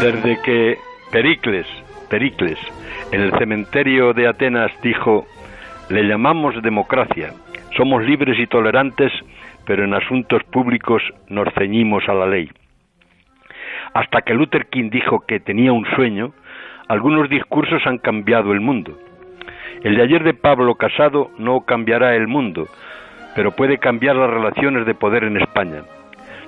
Desde que Pericles, Pericles, en el cementerio de Atenas dijo, le llamamos democracia, somos libres y tolerantes, pero en asuntos públicos nos ceñimos a la ley. Hasta que Luther King dijo que tenía un sueño, algunos discursos han cambiado el mundo. El de ayer de Pablo Casado no cambiará el mundo, pero puede cambiar las relaciones de poder en España.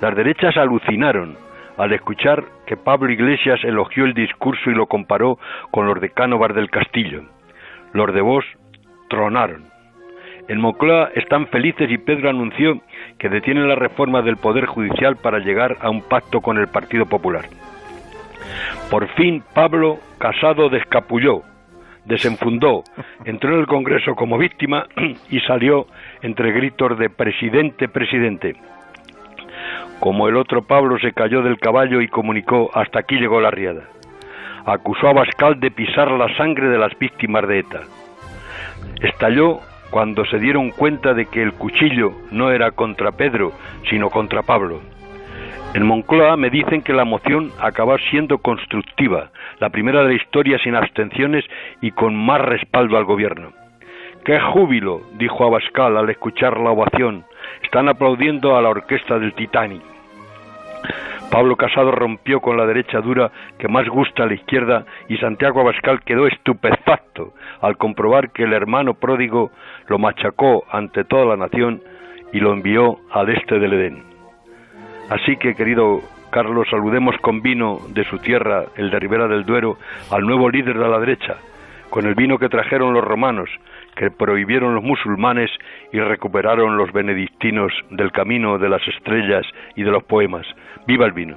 Las derechas alucinaron al escuchar que Pablo Iglesias elogió el discurso y lo comparó con los de Cánovas del Castillo. Los de Vos tronaron. En Moncloa están felices y Pedro anunció que detiene la reforma del Poder Judicial para llegar a un pacto con el Partido Popular. Por fin Pablo Casado descapulló, desenfundó, entró en el Congreso como víctima y salió entre gritos de presidente, presidente. Como el otro Pablo se cayó del caballo y comunicó hasta aquí llegó la riada. Acusó a Bascal de pisar la sangre de las víctimas de ETA. Estalló cuando se dieron cuenta de que el cuchillo no era contra Pedro, sino contra Pablo. En Moncloa me dicen que la moción acaba siendo constructiva, la primera de la historia sin abstenciones y con más respaldo al gobierno. ¡Qué júbilo! dijo Abascal al escuchar la ovación. Están aplaudiendo a la orquesta del Titanic. Pablo Casado rompió con la derecha dura que más gusta a la izquierda y Santiago Abascal quedó estupefacto al comprobar que el hermano pródigo lo machacó ante toda la nación y lo envió al este del Edén. Así que, querido Carlos, saludemos con vino de su tierra, el de Ribera del Duero, al nuevo líder de la derecha, con el vino que trajeron los romanos, que prohibieron los musulmanes y recuperaron los benedictinos del camino de las estrellas y de los poemas. ¡Viva el vino!